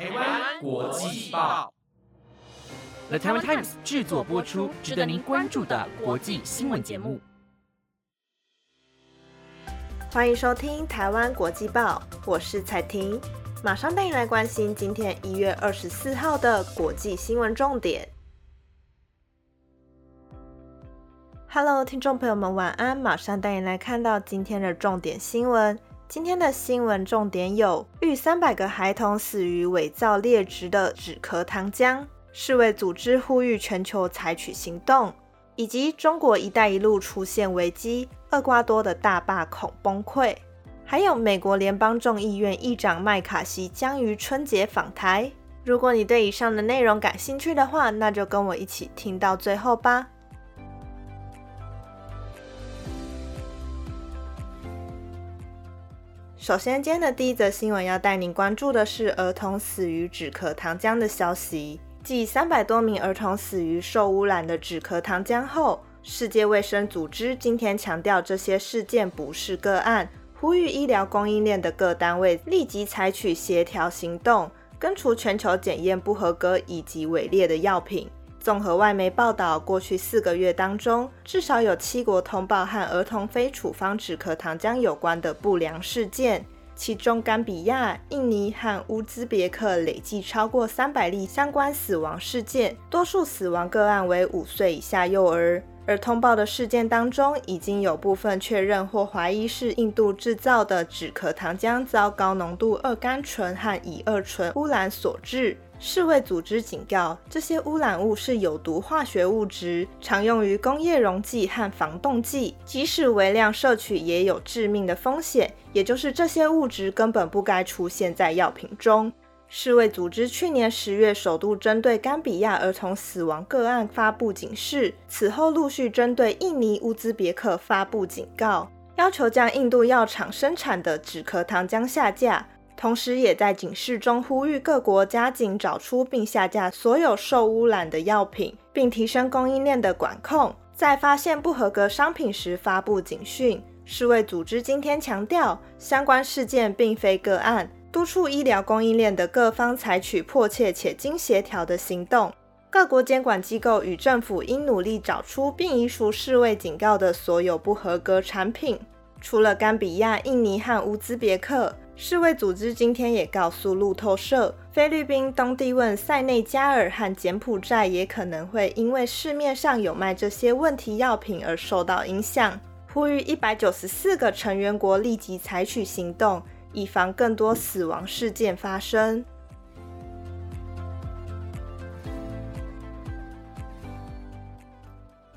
台湾国际报，The Taiwan Times 制作播出，值得您关注的国际新闻节目。欢迎收听台湾国际报，我是彩婷，马上带你来关心今天一月二十四号的国际新闻重点。Hello，听众朋友们，晚安！马上带你来看到今天的重点新闻。今天的新闻重点有：逾三百个孩童死于伪造劣质的止咳糖浆，世卫组织呼吁全球采取行动，以及中国“一带一路”出现危机，厄瓜多的大坝恐崩溃。还有美国联邦众议院议长麦卡锡将于春节访台。如果你对以上的内容感兴趣的话，那就跟我一起听到最后吧。首先，今天的第一则新闻要带您关注的是儿童死于止咳糖浆的消息。继三百多名儿童死于受污染的止咳糖浆后，世界卫生组织今天强调这些事件不是个案，呼吁医疗供应链的各单位立即采取协调行动，根除全球检验不合格以及伪劣的药品。综合外媒报道，过去四个月当中，至少有七国通报和儿童非处方止咳糖浆有关的不良事件，其中甘比亚、印尼和乌兹别克累计超过三百例相关死亡事件，多数死亡个案为五岁以下幼儿。而通报的事件当中，已经有部分确认或怀疑是印度制造的止咳糖浆遭高浓度二甘醇和乙二醇污染所致。世卫组织警告，这些污染物是有毒化学物质，常用于工业溶剂和防冻剂，即使微量摄取也有致命的风险。也就是这些物质根本不该出现在药品中。世卫组织去年十月首度针对冈比亚儿童死亡个案发布警示，此后陆续针对印尼、乌兹别克发布警告，要求将印度药厂生产的止咳糖浆下架。同时，也在警示中呼吁各国加紧找出并下架所有受污染的药品，并提升供应链的管控。在发现不合格商品时发布警讯。世卫组织今天强调，相关事件并非个案，督促医疗供应链的各方采取迫切且经协调的行动。各国监管机构与政府应努力找出并移除世卫警告的所有不合格产品。除了冈比亚、印尼和乌兹别克。世卫组织今天也告诉路透社，菲律宾、东帝汶、塞内加尔和柬埔寨也可能会因为市面上有卖这些问题药品而受到影响，呼吁一百九十四个成员国立即采取行动，以防更多死亡事件发生。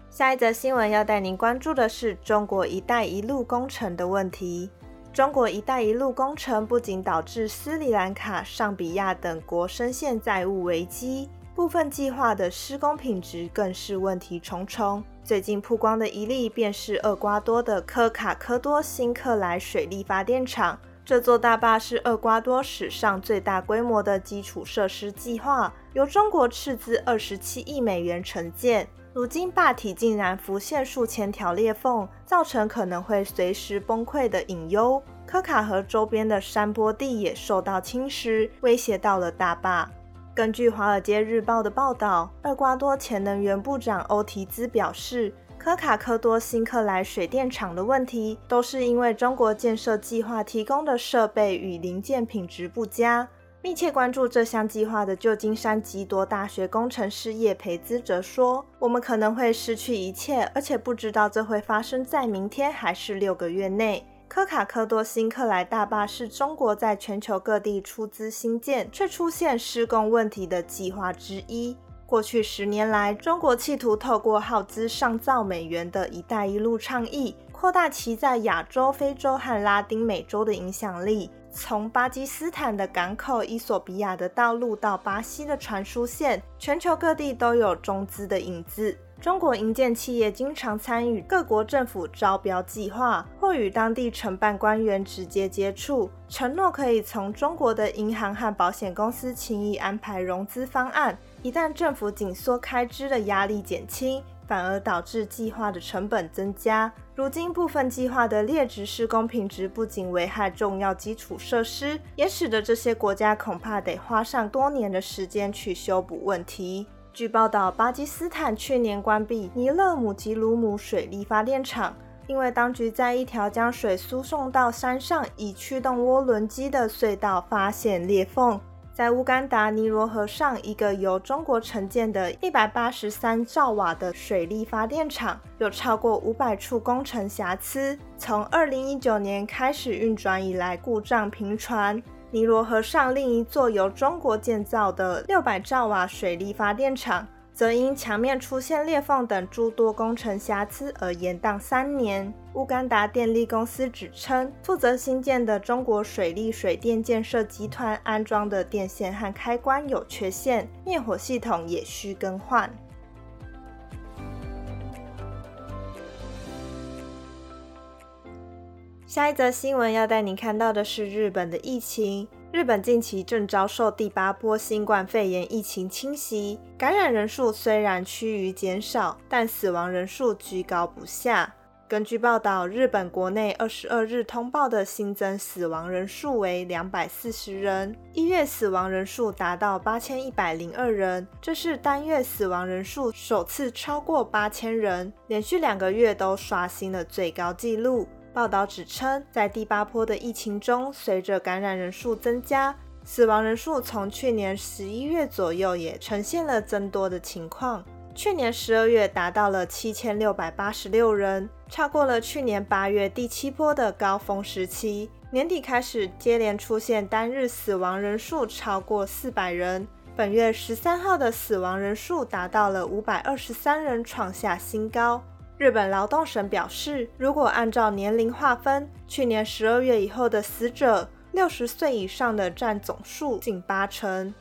下一则新闻要带您关注的是中国“一带一路”工程的问题。中国“一带一路”工程不仅导致斯里兰卡、上比亚等国深陷债务危机，部分计划的施工品质更是问题重重。最近曝光的一例便是厄瓜多的科卡科多新克莱水力发电厂。这座大坝是厄瓜多史上最大规模的基础设施计划，由中国斥资二十七亿美元承建。如今坝体竟然浮现数千条裂缝，造成可能会随时崩溃的隐忧。科卡河周边的山坡地也受到侵蚀，威胁到了大坝。根据《华尔街日报》的报道，厄瓜多前能源部长欧提兹表示，科卡科多辛克莱水电厂的问题都是因为中国建设计划提供的设备与零件品质不佳。密切关注这项计划的旧金山基多大学工程师叶培兹则说：“我们可能会失去一切，而且不知道这会发生在明天还是六个月内。”科卡科多辛克莱大坝是中国在全球各地出资兴建却出现施工问题的计划之一。过去十年来，中国企图透过耗资上兆美元的一带一路倡议，扩大其在亚洲、非洲和拉丁美洲的影响力。从巴基斯坦的港口、伊索比亚的道路到巴西的传输线，全球各地都有中资的影子。中国营建企业经常参与各国政府招标计划，或与当地承办官员直接接触，承诺可以从中国的银行和保险公司轻易安排融资方案。一旦政府紧缩开支的压力减轻，反而导致计划的成本增加。如今部分计划的劣质施工品质不仅危害重要基础设施，也使得这些国家恐怕得花上多年的时间去修补问题。据报道，巴基斯坦去年关闭尼勒姆吉鲁姆水力发电厂，因为当局在一条将水输送到山上以驱动涡轮机的隧道发现裂缝。在乌干达尼罗河上，一个由中国承建的183兆瓦的水力发电厂，有超过500处工程瑕疵。从2019年开始运转以来，故障频传。尼罗河上另一座由中国建造的600兆瓦水力发电厂。则因墙面出现裂缝等诸多工程瑕疵而延宕三年。乌干达电力公司指称，负责新建的中国水利水电建设集团安装的电线和开关有缺陷，灭火系统也需更换。下一则新闻要带您看到的是日本的疫情。日本近期正遭受第八波新冠肺炎疫情侵袭，感染人数虽然趋于减少，但死亡人数居高不下。根据报道，日本国内二十二日通报的新增死亡人数为两百四十人，一月死亡人数达到八千一百零二人，这是单月死亡人数首次超过八千人，连续两个月都刷新了最高纪录。报道指称，在第八波的疫情中，随着感染人数增加，死亡人数从去年十一月左右也呈现了增多的情况。去年十二月达到了七千六百八十六人，超过了去年八月第七波的高峰时期。年底开始接连出现单日死亡人数超过四百人，本月十三号的死亡人数达到了五百二十三人，创下新高。日本劳动省表示，如果按照年龄划分，去年十二月以后的死者，六十岁以上的占总数近八成。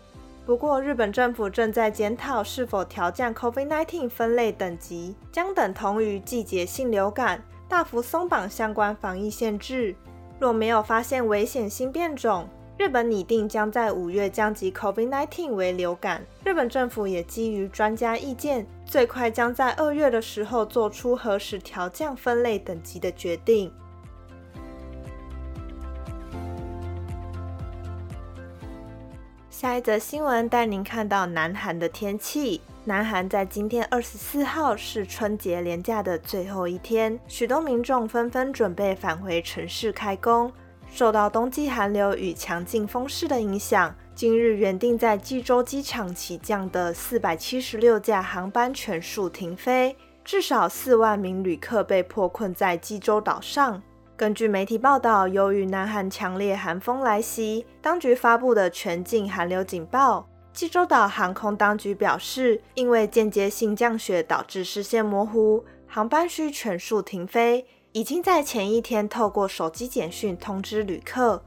不过，日本政府正在检讨是否调降 COVID-19 分类等级，将等同于季节性流感，大幅松绑相关防疫限制。若没有发现危险新变种，日本拟定将在五月降级 COVID-19 为流感。日本政府也基于专家意见。最快将在二月的时候做出何时调降分类等级的决定。下一则新闻带您看到南韩的天气。南韩在今天二十四号是春节连假的最后一天，许多民众纷纷准备返回城市开工。受到冬季寒流与强劲风势的影响。今日原定在济州机场起降的四百七十六架航班全数停飞，至少四万名旅客被迫困在济州岛上。根据媒体报道，由于南韩强烈寒风来袭，当局发布的全境寒流警报。济州岛航空当局表示，因为间接性降雪导致视线模糊，航班需全数停飞。已经在前一天透过手机简讯通知旅客。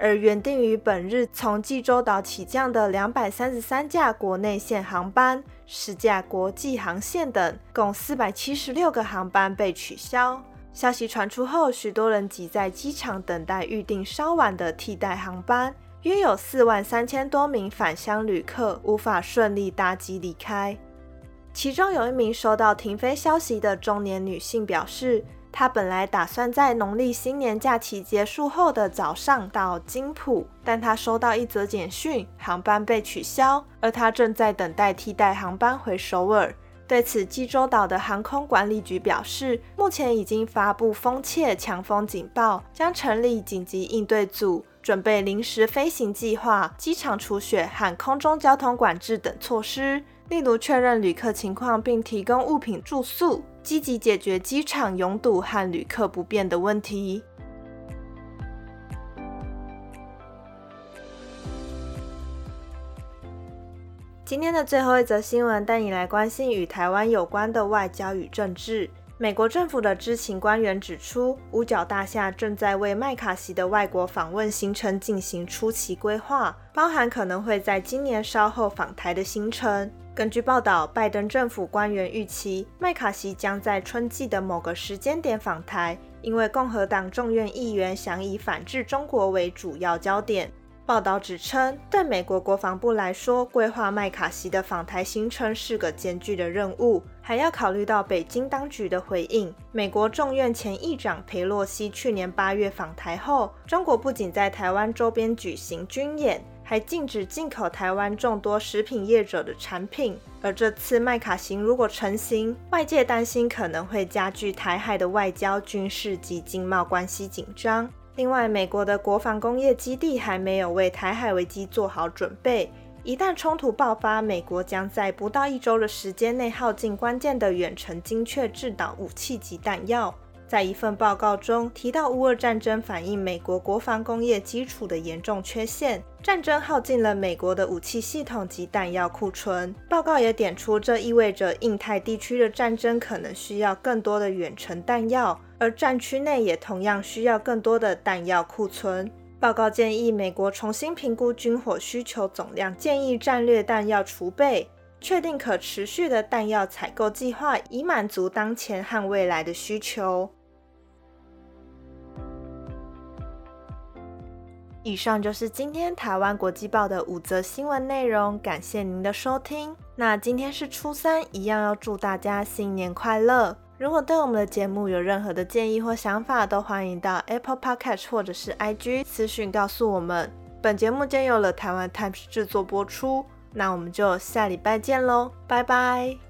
而原定于本日从济州岛起降的两百三十三架国内线航班、十架国际航线等，共四百七十六个航班被取消。消息传出后，许多人挤在机场等待预定稍晚的替代航班，约有四万三千多名返乡旅客无法顺利搭机离开。其中有一名收到停飞消息的中年女性表示。他本来打算在农历新年假期结束后的早上到金浦，但他收到一则简讯，航班被取消，而他正在等待替代航班回首尔。对此，济州岛的航空管理局表示，目前已经发布风切强风警报，将成立紧急应对组，准备临时飞行计划、机场除雪和空中交通管制等措施，例如确认旅客情况并提供物品住宿。积极解决机场拥堵和旅客不便的问题。今天的最后一则新闻，带你来关心与台湾有关的外交与政治。美国政府的知情官员指出，五角大厦正在为麦卡锡的外国访问行程进行初期规划，包含可能会在今年稍后访台的行程。根据报道，拜登政府官员预期麦卡锡将在春季的某个时间点访台，因为共和党众院议员想以反制中国为主要焦点。报道指称，对美国国防部来说，规划麦卡锡的访台行程是个艰巨的任务，还要考虑到北京当局的回应。美国众院前议长佩洛西去年八月访台后，中国不仅在台湾周边举行军演，还禁止进口台湾众多食品业者的产品。而这次麦卡行如果成行，外界担心可能会加剧台海的外交、军事及经贸关系紧张。另外，美国的国防工业基地还没有为台海危机做好准备。一旦冲突爆发，美国将在不到一周的时间内耗尽关键的远程精确制导武器及弹药。在一份报告中提到，乌俄战争反映美国国防工业基础的严重缺陷，战争耗尽了美国的武器系统及弹药库存。报告也点出，这意味着印太地区的战争可能需要更多的远程弹药。而战区内也同样需要更多的弹药库存。报告建议美国重新评估军火需求总量，建议战略弹药储备，确定可持续的弹药采购计划，以满足当前和未来的需求。以上就是今天台湾国际报的五则新闻内容，感谢您的收听。那今天是初三，一样要祝大家新年快乐。如果对我们的节目有任何的建议或想法，都欢迎到 Apple Podcast 或者是 IG 私讯告诉我们。本节目将由了台湾 Times 制作播出，那我们就下礼拜见喽，拜拜。